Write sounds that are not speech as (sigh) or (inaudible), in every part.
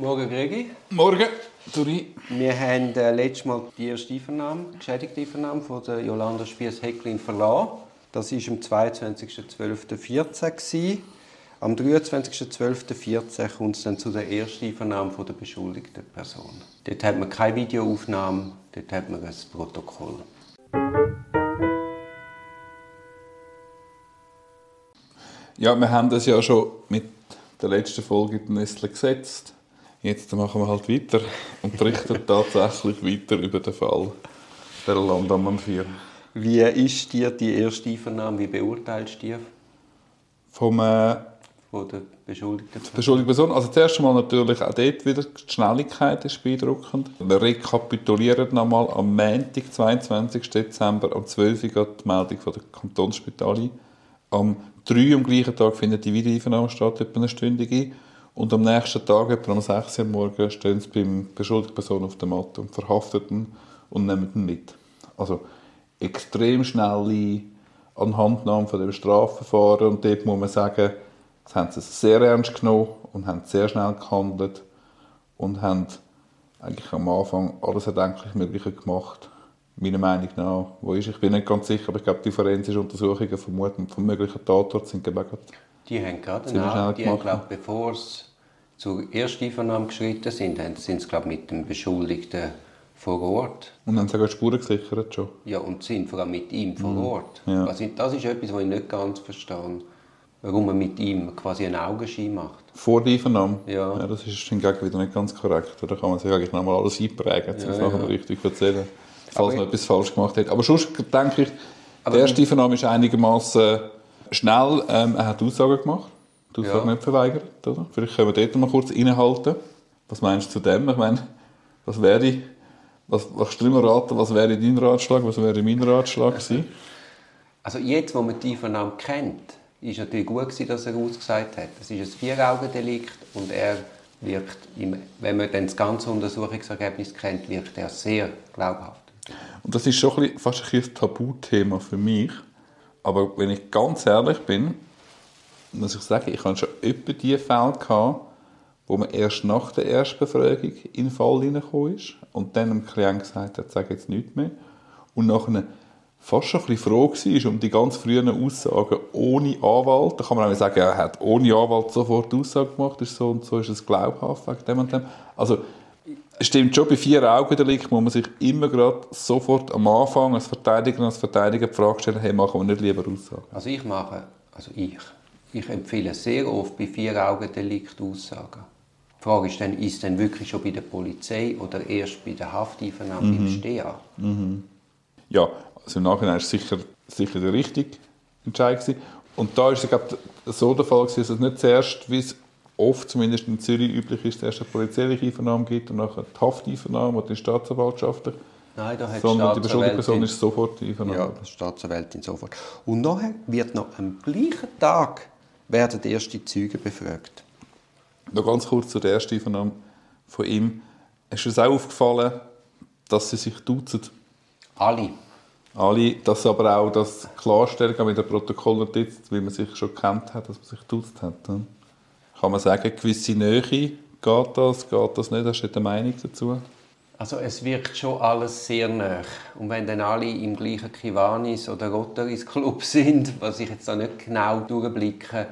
Morgen, Gregi. Morgen, Duri. Wir haben äh, letztes Mal die erste Einvernahme, geschädigte Einvernahme von der Jolanda Spiess-Hecklin verlassen. Das war am 22.12.14. Am 23.12.14 kommt es dann zu der ersten Einvernahme von der beschuldigten Person. Dort hat man keine Videoaufnahme, dort hat man ein Protokoll. Ja, wir haben das ja schon mit der letzten Folge in den Nestle gesetzt. Jetzt machen wir halt weiter und berichten (laughs) tatsächlich weiter über den Fall der Landammann 4. Wie ist dir die erste Einvernahme? Wie beurteilst du die? Vom äh, von der beschuldigten Person? Beschuldigte Person. Also zuerst einmal natürlich auch dort wieder die Schnelligkeit ist beeindruckend. Wir rekapitulieren nochmal am Montag, 22. Dezember, am 12. Uhr die Meldung von der Kantonsspital ein. Am 3 am gleichen Tag findet die Wiedereinvernahme statt, etwa eine Stunde ein. Und am nächsten Tag, etwa um 6 Uhr morgens, stehen sie beim beschuldigten Person auf der Matte und verhaften ihn und nehmen ihn mit. Also extrem schnelle Anhandnahme von dem Strafverfahren und dort muss man sagen, sie haben es sehr ernst genommen und haben sehr schnell gehandelt und haben eigentlich am Anfang alles erdenklich Mögliche gemacht, meiner Meinung nach. Wo ist, ich bin nicht ganz sicher, aber ich glaube, die forensischen Untersuchungen vermuten vom möglichen Tatort sind gerade Die haben gerade, nach, die haben, glaube bevor es zur Ersteinvernahme geschritten sind, sind sie, glaube mit dem Beschuldigten vor Ort. Und haben sogar Spuren gesichert schon? Ja, und sind vor allem mit ihm vor mhm. Ort. Ja. Also, das ist etwas, was ich nicht ganz verstehe. Warum man mit ihm quasi einen Augenschein macht. Vor der Einvernahme? Ja. ja. Das ist hingegen wieder nicht ganz korrekt. Da kann man sich eigentlich nochmal alles einprägen, um ja, es nachher ja. richtig erzählen, falls man etwas falsch gemacht hat. Aber sonst denke ich, die erste Einvernahme ist einigermaßen schnell. Ähm, er hat Aussagen gemacht die Aussage ja. nicht verweigert. Oder? Vielleicht können wir dort mal kurz innehalten. Was meinst du zu dem? Ich meine, was wäre, was, was du immer raten, was wäre dein Ratschlag, was wäre mein Ratschlag gewesen? Also jetzt, wo man die Vernahme kennt, ist natürlich gut gewesen, dass er ausgesagt hat. Das ist ein Vier-Augen-Delikt und er wirkt, wenn man dann das ganze Untersuchungsergebnis kennt, wirkt er sehr glaubhaft. Und das ist schon ein bisschen, fast ein, ein Tabuthema für mich. Aber wenn ich ganz ehrlich bin, muss ich sagen, ich hatte schon etwa die Fälle gehabt, wo man erst nach der Erstbefragung in den Fall hineingekommen ist und dann dem Klient gesagt hat, sage jetzt nichts mehr. Und nachher fast schon ein bisschen froh war um die ganz frühen Aussagen ohne Anwalt. Da kann man auch sagen, er hat ohne Anwalt sofort Aussagen gemacht, ist so und so, ist es glaubhaft wegen dem und dem. Also, stimmt schon, bei vier Augen Delikt muss man sich immer gerade sofort am Anfang als Verteidiger und als Verteidiger die Frage stellen, hey, machen wir nicht lieber Aussagen? Also ich mache, also ich ich empfehle sehr oft bei Vier-Augen-Delikt Aussagen. Die Frage ist dann, ist es denn wirklich schon bei der Polizei oder erst bei der Hafteinvernahme mhm. beim Steher? Mhm. Ja, also im Nachhinein ist es sicher, sicher der richtige Entscheid gewesen. Und da ist es so der Fall gewesen, dass es nicht zuerst, wie es oft zumindest in Zürich üblich ist, erst eine polizeiliche Einvernahme gibt und nachher die Hafteinvernahme oder die Staatsanwaltschaft. Nein, da hat Sondern die beschuldigte Person ist sofort einvernommen. Ja, die Staatsanwältin sofort. Und nachher wird noch am gleichen Tag werden die ersten Zeugen befragt. Noch ganz kurz zur ersten Einvernahme von ihm. Ist es auch aufgefallen, dass sie sich duzen? Alle. Alle, dass aber auch das Klarstellen mit dem Protokoll jetzt, wie man sich schon kennt hat, dass man sich duzt hat. Kann man sagen, gewisse Nähe, geht das, geht das nicht? Hast du eine Meinung dazu? Also es wirkt schon alles sehr nah. Und wenn dann alle im gleichen Kiwanis oder Rotaris Club (laughs) sind, was ich jetzt da nicht genau durchblicke,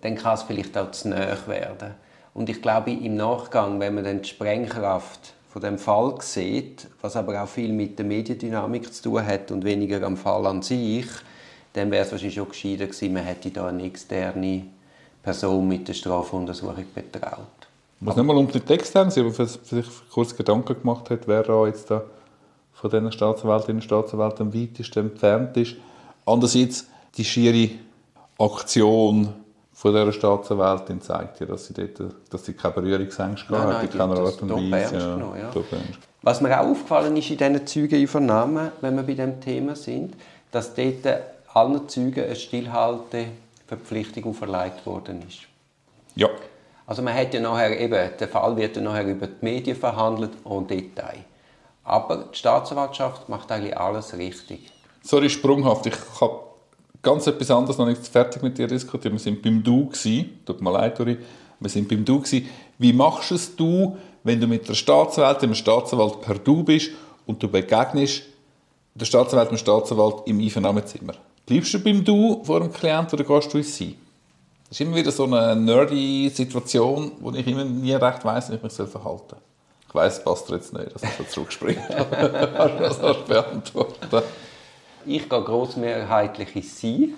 dann kann es vielleicht auch zu nah werden. Und ich glaube, im Nachgang, wenn man dann die Sprengkraft von dem Fall sieht, was aber auch viel mit der Mediendynamik zu tun hat und weniger am Fall an sich, dann wäre es wahrscheinlich schon gescheiter gewesen, man hätte da eine externe Person mit der Strafuntersuchung betraut. Ich muss nicht mal um den Text haben, aber für sich kurz Gedanken gemacht hat, wer da jetzt da von diesen Staatsanwältinnen und Staatsanwälten am weitesten entfernt ist. Andererseits, die schiere Aktion von dieser Staatsanwältin zeigt ja, dass sie, dort, dass sie keine Berührungsängste nein, hat, in keiner Art und Weise. Ja, genommen, ja. Was mir auch aufgefallen ist in diesen Zeugeneinvernahmen, wenn wir bei diesem Thema sind, dass dort allen Zeugen eine Stillhalteverpflichtung auferlegt worden ist. Ja. Also man hat ja nachher eben, der Fall wird ja nachher über die Medien verhandelt und Detail. Aber die Staatsanwaltschaft macht eigentlich alles richtig. Sorry, sprunghaft. Ich habe ganz etwas anderes noch nicht fertig mit dir diskutiert. Wir waren beim Du. Gewesen. Tut mir leid, Uri. Wir sind beim Du gewesen. Wie machst du es wenn du mit der Staatsanwalt, dem Staatsanwalt per Du bist und du begegnest der Staatsanwalt dem Staatsanwalt im Einvernahmezimmer? Bleibst du beim Du vor dem Klienten oder gehst du ins Sie? Das ist immer wieder so eine nerdy Situation, wo ich immer nie recht weiss, wie ich mich verhalten soll. Ich weiss, es passt jetzt nicht, dass ich so zurückspringe. Hast du (laughs) das beantworten? Ich gehe grossmehrheitlich ins Sie.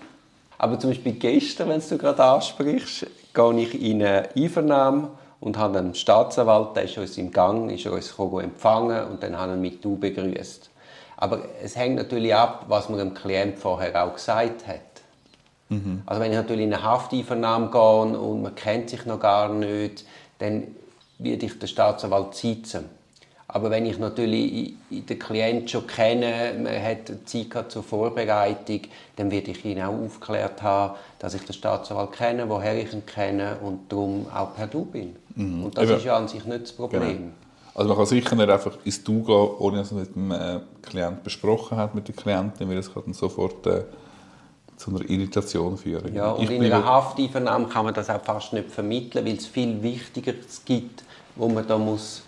Aber zum Beispiel gestern, wenn du gerade ansprichst, gehe ich in eine Einvernahme und habe einen Staatsanwalt, der ist uns im Gang, ist uns empfangen und dann haben wir mit «Du» begrüßt. Aber es hängt natürlich ab, was man dem Klient vorher auch gesagt hat. Mhm. Also wenn ich natürlich in eine Hafteinvernahme gehe und man kennt sich noch gar nicht, dann werde ich den Staatsanwalt sitzen. Aber wenn ich natürlich den Klienten schon kenne, man hat Zeit zur Vorbereitung, dann werde ich ihn auch aufgeklärt haben, dass ich den Staatsanwalt kenne, woher ich ihn kenne und darum auch per Du bin. Mhm. Und das Eben. ist ja an sich nicht das Problem. Genau. Also man kann sicher nicht einfach ins Du gehen, ohne dass man mit dem äh, Klienten besprochen hat, mit der Klientin, weil das kann dann sofort äh, zu einer Irritation führen. Ja, und ich in einer Hafteinvernahme kann man das auch fast nicht vermitteln, weil es viel Wichtigeres gibt, wo man da muss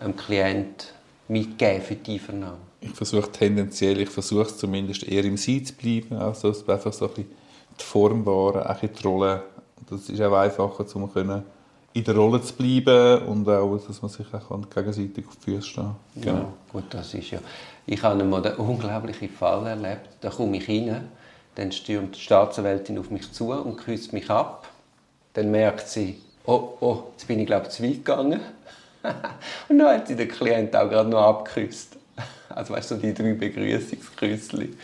einem Klient mitgeben für die Einvernahme. Ich versuche tendenziell, ich versuche zumindest eher im Sein zu bleiben, also einfach so ein bisschen die Form wahren, auch die Rolle. Das ist auch einfacher, um können in der Rolle zu bleiben und auch, dass man sich auch gegenseitig auf die Füße stehen Genau. Ja, gut, das ist ja... Ich habe einmal einen (laughs) unglaublichen Fall erlebt. Da komme ich rein, dann stürmt die Staatsanwältin auf mich zu und küsst mich ab. Dann merkt sie, oh, oh, jetzt bin ich glaube ich zu weit gegangen. (laughs) und dann hat sie den Klient auch gerade noch abgeküsst. Also weißt du, so die drei Begrüßungsküssli.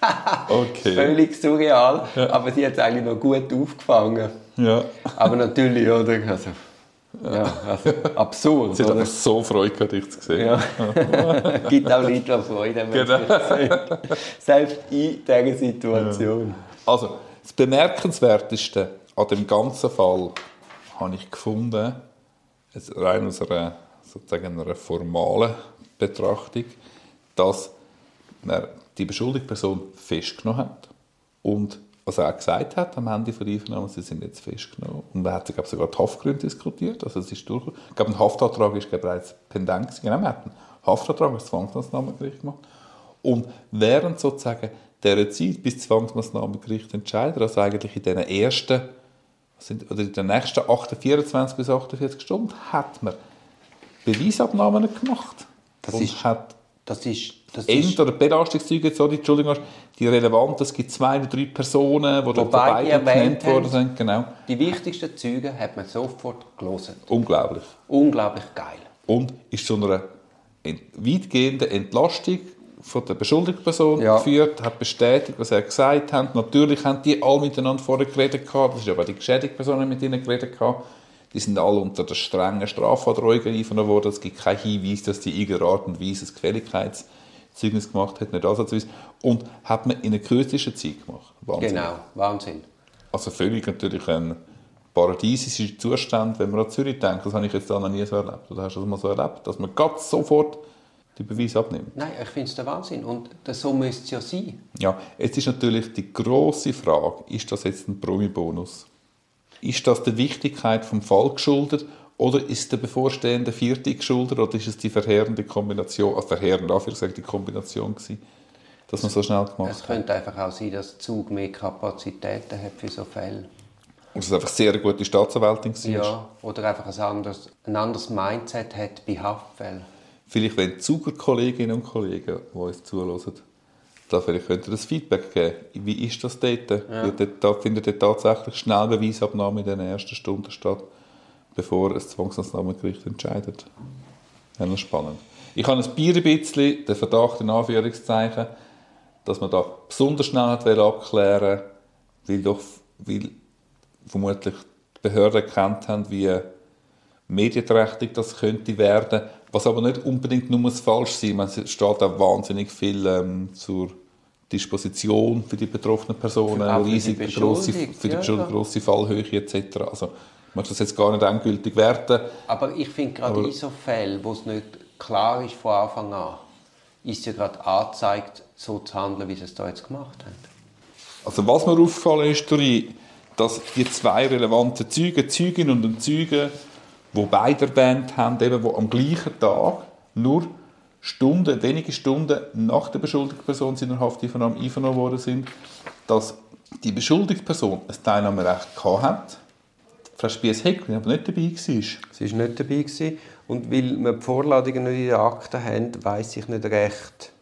(laughs) okay. Völlig surreal, ja. aber sie hat es eigentlich noch gut aufgefangen. Ja. Aber natürlich, oder? Also, ja, also absurd. Sie hat einfach so Freude gehabt, dich zu sehen. Ja. (laughs) Gibt auch Leute, die Freude haben, genau. Selbst in dieser Situation. Ja. Also, das Bemerkenswerteste an dem ganzen Fall habe ich gefunden, rein aus einer, sozusagen einer formalen Betrachtung, dass man die beschuldigte Person festgenommen hat und was er auch gesagt hat am Ende der Einvernahme, sie sind jetzt festgenommen. Und man hat glaube sogar die Haftgründe diskutiert. Also es ist durch, ich glaube, ein Haftantrag ist bereits pendent. Genau, man hat einen Haftantrag als Zwangsmaßnahmengericht gemacht. Und während sozusagen dieser Zeit, bis das Zwangsmaßnahmengericht entscheidet, also eigentlich in den ersten, sind, oder in den nächsten 8, 24 bis 48 Stunden, hat man Beweisabnahmen gemacht. Das ist, hat das ist das End- oder Belastungszeuge, sorry, Entschuldigung, die relevant, es gibt zwei oder drei Personen, die dabei genannt worden sind. Genau. Die wichtigsten Züge hat man sofort gelesen. Unglaublich. Unglaublich geil. Und ist zu einer weitgehenden Entlastung von der beschuldigten Person ja. geführt, hat bestätigt, was er gesagt hat. Natürlich haben die alle miteinander vorher geredet gehabt, das ist aber die geschädigte Person mit ihnen geredet gehabt. Die sind alle unter der strengen Strafandrohung einvernommen worden. Es gibt keinen Hinweis, dass die in irgendeiner Art und Weise ein Gefälligkeits- Zeugnis gemacht hat, nicht Ansatzweise. Und hat man in einer kürzester Zeit gemacht. Wahnsinn. Genau, Wahnsinn. Also völlig natürlich ein paradiesischer Zustand, wenn man an Zürich denkt. Das habe ich jetzt noch nie so erlebt. Oder hast du das mal so erlebt, dass man ganz sofort die Beweise abnimmt? Nein, ich finde es der Wahnsinn. Und so müsste es ja sein. Ja, jetzt ist natürlich die große Frage, ist das jetzt ein Promi-Bonus? Ist das der Wichtigkeit vom Fall geschuldet oder ist der bevorstehende vierte geschuldet oder ist es die verheerende Kombination, also verheerend die Kombination gewesen, dass man so schnell gemacht hat? Es könnte einfach auch sein, dass der Zug mehr Kapazitäten hat für so Fälle. Dass es einfach sehr gute Staatsanwältin war? Ja, oder einfach ein anderes, ein anderes Mindset hat bei Haftfällen. Vielleicht, wenn Zugerkolleginnen und Kollegen, die uns zuhören, da vielleicht könnt ihr das Feedback geben. Wie ist das dort? Ja. Da findet ihr tatsächlich schnell Beweisabnahme in den ersten Stunden statt? bevor ein Zwangsmaßnahmengericht entscheidet. Ja, noch spannend. Ich habe ein bisschen den Verdacht, in Anführungszeichen, dass man da besonders schnell hat abklären weil doch weil vermutlich die Behörden erkannt haben, wie medienträchtig das könnte werden, was aber nicht unbedingt nur falsch sein muss. Es steht auch wahnsinnig viel ähm, zur Disposition für die betroffenen Personen, riesig grosse, für die ja, grosse Fallhöhe etc. Also ich möchte das jetzt gar nicht endgültig werten. Aber ich finde gerade in so Fällen, wo es nicht klar ist von Anfang an, ist ja gerade angezeigt, so zu handeln, wie sie es da jetzt gemacht haben. Also was mir aufgefallen ist, dass die zwei relevanten Zeugen, Zeugin und ein Zeuge, die beide erwähnt haben, eben, die am gleichen Tag nur Stunden, wenige Stunden nach der beschuldigten Person in der Hafteinvernahme einvernommen worden sind, dass die beschuldigte Person ein Teilnahmerecht hat. Frau Spiess-Hecklin aber nicht dabei war. Sie war nicht dabei. Gewesen. Und weil wir die Vorladungen nicht in den Akten haben, weiss ich nicht recht,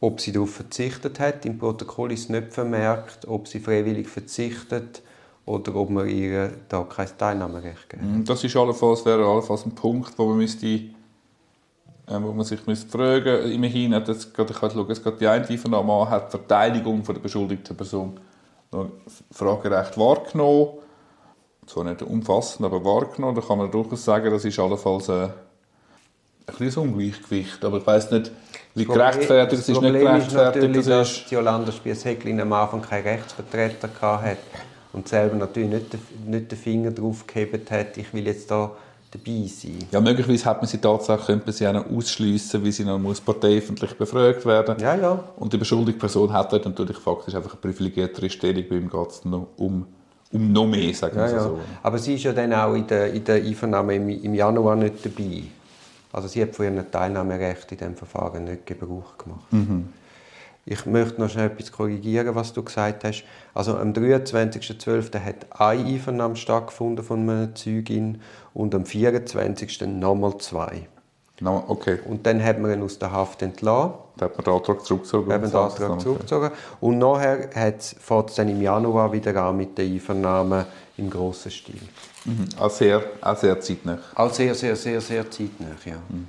ob sie darauf verzichtet hat. Im Protokoll ist nicht vermerkt, ob sie freiwillig verzichtet oder ob man ihr da kein Teilnahmerecht geben. Das ist allenfalls, wäre allenfalls ein Punkt, wo man müsste äh, wo man sich müsste fragen Immerhin hat gerade, ich schauen, es geht die Einvernahme an, hat die Verteidigung von der beschuldigten Person noch Fragerecht wahrgenommen. Zwar nicht umfassend, aber wahrgenommen. Da kann man durchaus sagen, das ist allenfalls äh, ein kleines Ungleichgewicht. Aber ich weiß nicht, wie gerechtfertigt es ist. Nicht gerechtfertigt ist natürlich, dass Jolanda Spies-Hecklin am Anfang keinen Rechtsvertreter hatte und selber natürlich nicht, nicht den Finger drauf gehebt hat, ich will jetzt da dabei sein. Ja, möglicherweise hat man sie tatsächlich, könnte man sie auch ausschliessen, wie sie noch muss parteiöffentlich befragt werden Ja, ja. Und die beschuldigte Person hat dort natürlich faktisch einfach eine privilegiertere Stellung, bei ihm geht es noch um um noch mehr, sagen wir ja, so. Aber sie ist ja dann auch in der, in der Einvernahme im, im Januar nicht dabei. Also sie hat von ihrem Teilnahmerecht in diesem Verfahren nicht Gebrauch gemacht. Mhm. Ich möchte noch schnell etwas korrigieren, was du gesagt hast. Also am 23.12. hat eine Einvernahme stattgefunden von einer Zeugin und am 24. nochmal zwei. No, okay. Und dann hat man ihn aus der Haft entlassen. Dann hat man den Antrag zurückgezogen. Man den Antrag zurückgezogen. Und nachher fährt es dann im Januar wieder an mit der Einvernahme im grossen Stil. Mhm. Auch, sehr, auch sehr zeitnah. Auch sehr, sehr, sehr, sehr zeitnah, ja. Mhm.